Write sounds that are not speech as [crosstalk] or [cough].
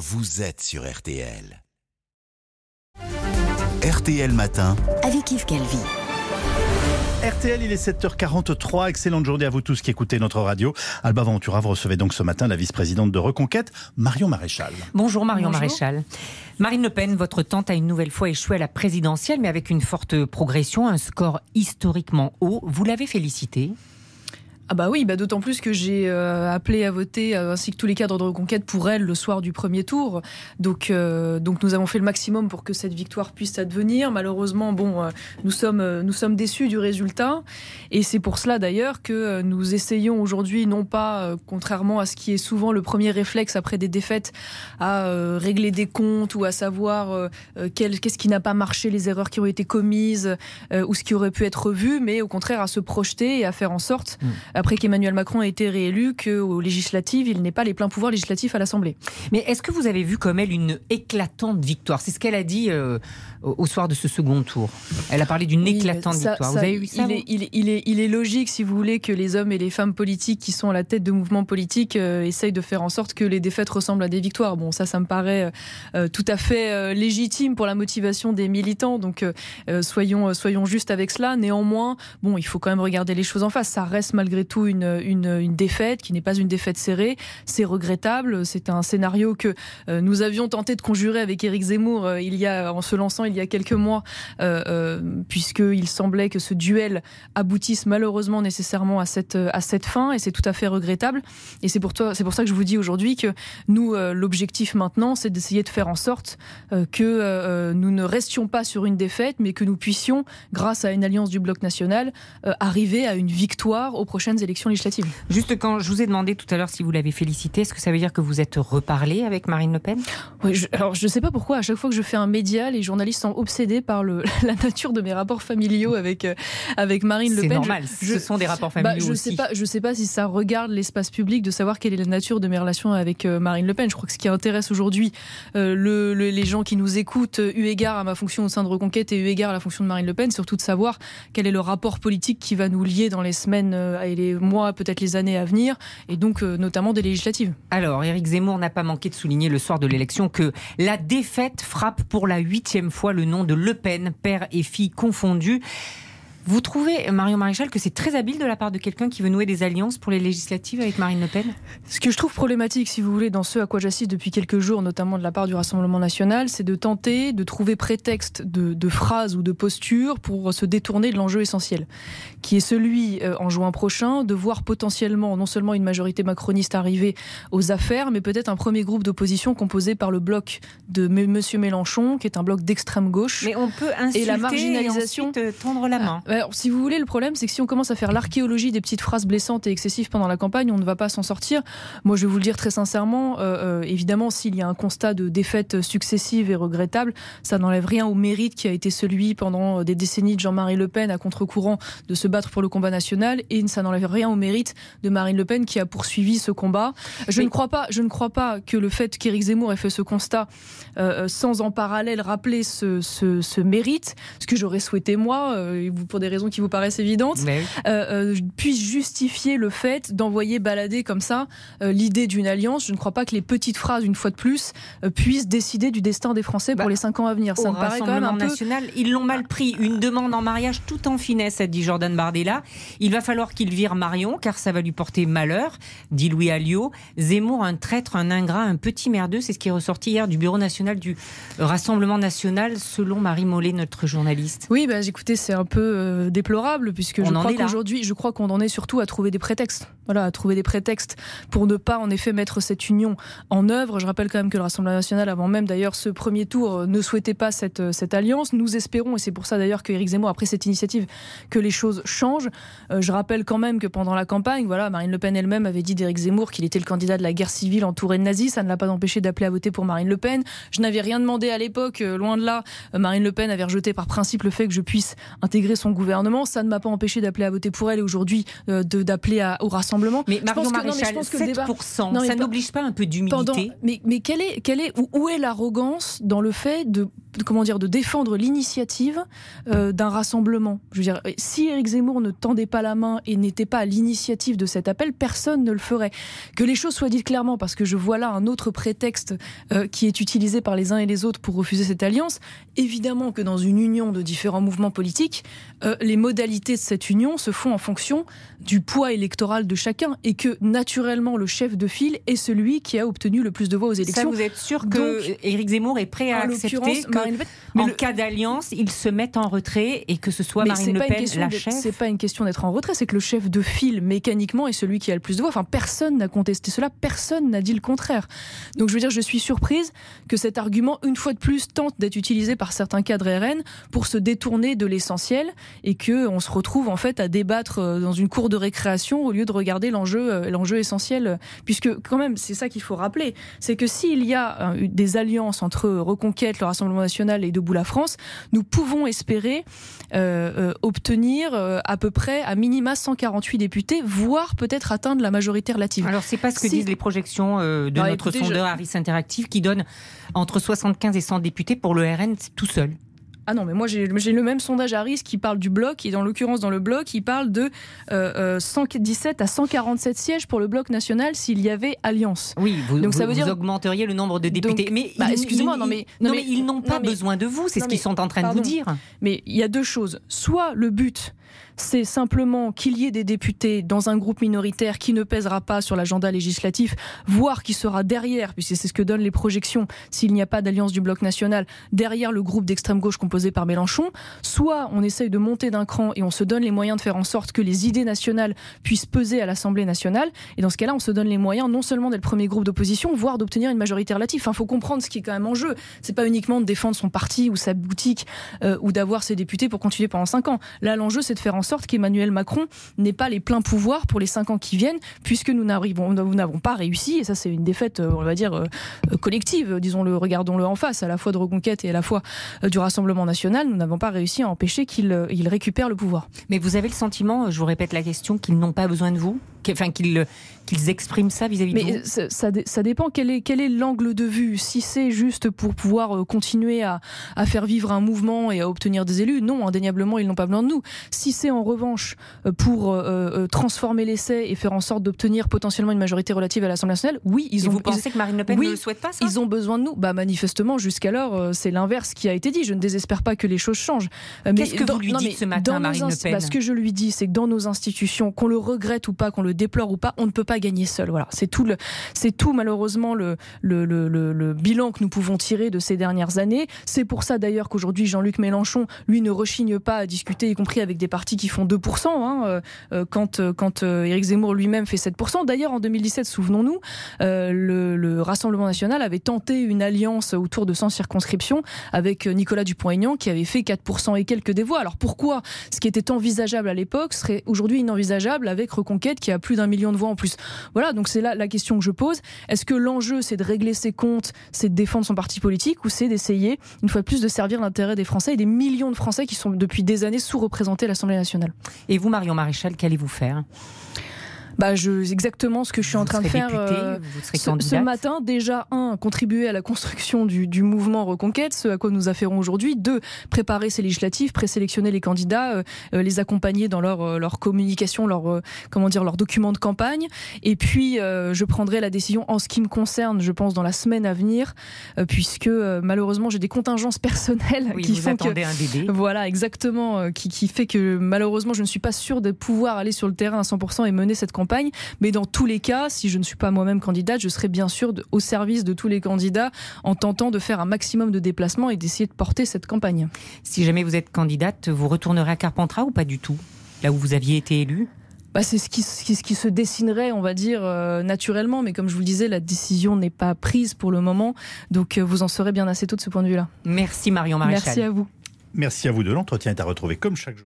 vous êtes sur RTL. RTL Matin. avec Yves Calvi. RTL, il est 7h43. Excellente journée à vous tous qui écoutez notre radio. Alba Ventura, vous recevez donc ce matin la vice-présidente de Reconquête, Marion Maréchal. Bonjour Marion Maréchal. Marine Le Pen, votre tante a une nouvelle fois échoué à la présidentielle, mais avec une forte progression, un score historiquement haut. Vous l'avez félicité? Ah bah oui, bah d'autant plus que j'ai euh, appelé à voter euh, ainsi que tous les cadres de reconquête pour elle le soir du premier tour. Donc, euh, donc nous avons fait le maximum pour que cette victoire puisse advenir. Malheureusement, bon, nous sommes nous sommes déçus du résultat et c'est pour cela d'ailleurs que nous essayons aujourd'hui non pas, contrairement à ce qui est souvent le premier réflexe après des défaites, à régler des comptes ou à savoir qu'est-ce qui n'a pas marché, les erreurs qui ont été commises ou ce qui aurait pu être revu, mais au contraire à se projeter et à faire en sorte mmh après qu'Emmanuel Macron ait été réélu, qu'aux législatives, il n'ait pas les pleins pouvoirs législatifs à l'Assemblée. Mais est-ce que vous avez vu comme elle une éclatante victoire? C'est ce qu'elle a dit euh, au soir de ce second tour. Elle a parlé d'une éclatante victoire. vous avez vu ça il, est, il, est, il, est, logique, si vous voulez, que les hommes et les femmes politiques qui sont à la tête de mouvements politiques euh, essayent de faire en sorte que les défaites ressemblent à des victoires. Bon, ça, ça me paraît euh, tout à fait légitime pour la motivation des militants. Donc, soyons, soyons justes avec cela. Néanmoins, bon, il faut quand même regarder les choses en face. Ça reste malgré tout une, une, défaite qui n'est pas une défaite serrée. C'est regrettable. C'est un scénario que euh, nous avions tenté de conjurer avec Éric Zemmour euh, il y a, en se lançant il y a quelques mois, euh, puisqu'il semblait que ce duel aboutisse malheureusement nécessairement à cette, à cette fin, et c'est tout à fait regrettable. Et c'est pour, toi, c'est pour ça que je vous dis aujourd'hui que nous, l'objectif maintenant, c'est d'essayer de faire en sorte que nous ne restions pas sur une défaite, mais que nous puissions, grâce à une alliance du bloc national, arriver à une victoire aux prochaines élections législatives. Juste quand je vous ai demandé tout à l'heure si vous l'avez félicité, est-ce que ça veut dire que vous êtes reparlé avec Marine Le Pen? Oui, Alors je ne sais pas pourquoi, à chaque fois que je fais un média, les journalistes sont obsédés par le, [laughs] la nature de mes rapports familiaux avec, euh, avec Marine Le Pen. C'est normal, ce sont des rapports bah, familiaux je aussi. Sais pas, je ne sais pas si ça regarde l'espace public de savoir quelle est la nature de mes relations avec euh, Marine Le Pen. Je crois que ce qui intéresse aujourd'hui euh, le, les gens qui nous écoutent, eu égard à ma fonction au sein de Reconquête et eu égard à la fonction de Marine Le Pen, surtout de savoir quel est le rapport politique qui va nous lier dans les semaines et les mois, peut-être les années à venir, et donc euh, notamment des législatives. Alors, Éric Zemmour n'a pas manqué de souligner le soir de l'élection que la défaite frappe pour la huitième fois le nom de Le Pen, père et fille confondus. Vous trouvez, Marion Maréchal, que c'est très habile de la part de quelqu'un qui veut nouer des alliances pour les législatives avec Marine Le Pen? Ce que je trouve problématique, si vous voulez, dans ce à quoi j'assiste depuis quelques jours, notamment de la part du Rassemblement national, c'est de tenter de trouver prétexte de, phrases ou de postures pour se détourner de l'enjeu essentiel, qui est celui, euh, en juin prochain, de voir potentiellement non seulement une majorité macroniste arriver aux affaires, mais peut-être un premier groupe d'opposition composé par le bloc de M. Mélenchon, qui est un bloc d'extrême gauche. Mais on peut insulter et la marginalisation, et tendre la main. Euh, si vous voulez, le problème, c'est que si on commence à faire l'archéologie des petites phrases blessantes et excessives pendant la campagne, on ne va pas s'en sortir. Moi, je vais vous le dire très sincèrement, euh, euh, évidemment, s'il y a un constat de défaite successive et regrettable, ça n'enlève rien au mérite qui a été celui pendant des décennies de Jean-Marie Le Pen à contre-courant de se battre pour le combat national, et ça n'enlève rien au mérite de Marine Le Pen qui a poursuivi ce combat. Je ne crois pas, je ne crois pas que le fait qu'Éric Zemmour ait fait ce constat sans en parallèle rappeler ce, ce, mérite, ce que j'aurais souhaité moi, pour des raisons qui vous paraissent évidentes, euh, euh, puisse justifier le fait d'envoyer balader comme ça euh, l'idée d'une alliance. Je ne crois pas que les petites phrases, une fois de plus, puissent décider du destin des Français pour bah, les cinq ans à venir. Ça me paraît quand même un national, ils l'ont mal pris. Une demande en mariage tout en finesse, a dit Jordan Bardella. Il va falloir qu'il vire Marion, car ça va lui porter malheur, dit Louis Alliot. Zemmour, un traître, un ingrat, un petit merdeux, c'est ce qui est ressorti hier du Bureau national du Rassemblement national, selon Marie Mollet, notre journaliste. Oui, bah, écoutez, c'est un peu euh, déplorable puisque je crois qu'aujourd'hui, je crois qu'on en est surtout à trouver des prétextes. Voilà, à trouver des prétextes pour ne pas en effet mettre cette union en œuvre. Je rappelle quand même que le Rassemblement national, avant même d'ailleurs ce premier tour, euh, ne souhaitait pas cette, euh, cette alliance. Nous espérons, et c'est pour ça d'ailleurs que Éric Zemmour a pris cette initiative, que les choses changent. je rappelle quand même que pendant la campagne, voilà, Marine Le Pen elle-même avait dit d'Éric Zemmour qu'il était le candidat de la guerre civile entouré de nazis. Ça ne l'a pas empêché d'appeler à voter pour Marine Le Pen. Je n'avais rien demandé à l'époque, loin de là. Marine Le Pen avait rejeté par principe le fait que je puisse intégrer son gouvernement ça ne m'a pas empêché d'appeler à voter pour elle et aujourd'hui euh, d'appeler au rassemblement. Mais Marion Maréchal, 7%, ça n'oblige pas un peu d'humilité Mais, mais quelle est, quelle est, où est l'arrogance dans le fait de comment dire, de défendre l'initiative euh, d'un rassemblement. Je veux dire, si Éric Zemmour ne tendait pas la main et n'était pas à l'initiative de cet appel, personne ne le ferait. Que les choses soient dites clairement, parce que je vois là un autre prétexte euh, qui est utilisé par les uns et les autres pour refuser cette alliance. Évidemment que dans une union de différents mouvements politiques, euh, les modalités de cette union se font en fonction du poids électoral de chacun et que naturellement le chef de file est celui qui a obtenu le plus de voix aux élections. Ça, vous êtes sûr que Éric Zemmour est prêt à accepter en cas d'alliance, ils se mettent en retrait et que ce soit Marine Le Pen la chef C'est pas une question d'être en retrait, c'est que le chef de file mécaniquement est celui qui a le plus de voix. Enfin, personne n'a contesté cela, personne n'a dit le contraire. Donc je veux dire, je suis surprise que cet argument, une fois de plus, tente d'être utilisé par certains cadres RN pour se détourner de l'essentiel et que on se retrouve en fait à débattre euh, dans une cour de récréation au lieu de regarder l'enjeu, euh, l'enjeu essentiel. Puisque quand même, c'est ça qu'il faut rappeler, c'est que s'il y a euh, des alliances entre Reconquête, le Rassemblement et Debout la France, nous pouvons espérer obtenir à peu près à minima 148 députés, voire peut-être atteindre la majorité relative. Alors c'est pas ce que disent les projections de bah, notre sondeur Harris Interactive qui donne entre 75 et 100 députés pour le RN tout seul. Ah non, mais moi j'ai le même sondage à risque qui parle du bloc, et dans l'occurrence dans le bloc, il parle de 117 euh, euh, à 147 sièges pour le bloc national s'il y avait alliance. Oui, vous, Donc, ça veut dire... augmenteriez le nombre de députés. mais bah, excusez-moi, non mais, non, mais, ils n'ont pas besoin de vous, c'est ce qu'ils sont en train de vous dire. Mais il y a deux choses. Soit le but, c'est simplement qu'il y ait des députés dans un groupe minoritaire qui ne pèsera pas sur l'agenda législatif, voire qui sera derrière, puisque c'est ce que donnent les projections, s'il n'y a pas d'alliance du bloc national, derrière le groupe d'extrême gauche composé par Mélenchon. Soit on essaye de monter d'un cran et on se donne les moyens de faire en sorte que les idées nationales puissent peser à l'Assemblée nationale. Et dans ce cas-là, on se donne les moyens non seulement d'être le premier groupe d'opposition, voire d'obtenir une majorité relative. Enfin, faut comprendre ce qui est quand même en jeu. C'est pas uniquement de défendre son parti ou sa boutique euh, ou d'avoir ses députés pour continuer pendant cinq ans. Là, l'enjeu, c'est de faire en sorte qu'Emmanuel Macron n'ait pas les pleins pouvoirs pour les cinq ans qui viennent, puisque nous n'avons pas réussi, et ça c'est une défaite, euh, on va dire, euh, collective, disons-le, regardons-le en face, à la fois de Reconquête et à la fois euh, du Rassemblement national, nous n'avons pas réussi à empêcher qu'il récupère le pouvoir. Mais vous avez le sentiment, je vous répète la question, qu'ils n'ont pas besoin de vous? Enfin qu'ils qu'ils expriment ça vis-à-vis de vous ça, ça, dépend quel est, quel est l'angle de vue? Si c'est juste pour pouvoir euh, continuer à, à, faire vivre un mouvement et à obtenir des élus, non, indéniablement, ils n'ont pas besoin de nous. Si c'est en revanche euh, pour euh, transformer l'essai et faire en sorte d'obtenir potentiellement une majorité relative à l'Assemblée nationale, oui, ils ont. Vous pensez que Marine Le Pen ne le souhaite pas ça? Ils ont besoin de nous. Bah manifestement, jusqu'alors, c'est l'inverse qui a été dit. Je ne désespère pas que les choses changent. Qu'est-ce que vous lui dites ce matin, Marine Le Pen? bah, Ce que je lui dis, c'est que dans nos institutions, qu'on le regrette ou pas, qu'on le déplore ou pas, on ne peut pas gagner seul. Voilà, c'est tout, le, c'est tout malheureusement le, le, le, le, bilan que nous pouvons tirer de ces dernières années. C'est pour ça d'ailleurs qu'aujourd'hui Jean-Luc Mélenchon, lui, ne rechigne pas à discuter, y compris avec des partis qui font 2%, hein, euh, euh, quand, euh, quand Éric Zemmour lui-même fait 7%. D'ailleurs, en 2017, souvenons-nous, le, le, Rassemblement national avait tenté une alliance autour de 100 circonscriptions avec Nicolas Dupont-Aignan qui avait fait 4% et quelques des voix. Alors pourquoi ce qui était envisageable à l'époque serait aujourd'hui inenvisageable avec Reconquête qui a plus d'un million de voix en plus. Voilà, donc c'est là la question que je pose. Est-ce que l'enjeu, c'est de régler ses comptes, c'est de défendre son parti politique, ou c'est d'essayer, une fois de plus, de servir l'intérêt des Français et des millions de Français qui sont depuis des années sous-représentés à l'Assemblée nationale? Et vous, Marion Maréchal, qu'allez-vous faire? Bah, je, exactement ce que je suis en train de faire euh, ce, matin. Déjà, un, contribuer à la construction du, du, mouvement Reconquête, ce à quoi nous affairons aujourd'hui. Deux, préparer ces législatives, présélectionner les candidats, euh, euh, les accompagner dans leur, leur communication, leur, comment dire, leur document de campagne. Et puis, je prendrai la décision en ce qui me concerne, je pense, dans la semaine à venir, puisque malheureusement, j'ai des contingences [laughs] personnelles qui font que. Un bébé. Voilà, exactement, qui, qui fait que malheureusement, je ne suis pas sûre de pouvoir aller sur le terrain à 100% et mener cette campagne mais dans tous les cas, si je ne suis pas moi-même candidate, je serai bien sûr au service de tous les candidats en tentant de faire un maximum de déplacements et d'essayer de porter cette campagne. Si jamais vous êtes candidate, vous retournerez à Carpentras ou pas du tout? Là où vous aviez été élue? Bah, c'est ce qui, ce qui se dessinerait, on va dire, euh, naturellement. Mais comme je vous le disais, la décision n'est pas prise pour le moment. Donc euh, vous en serez bien assez tôt de ce point de vue-là. Merci Marion Maréchal. Merci à vous. Merci à vous de l'entretien est à retrouver comme chaque jour.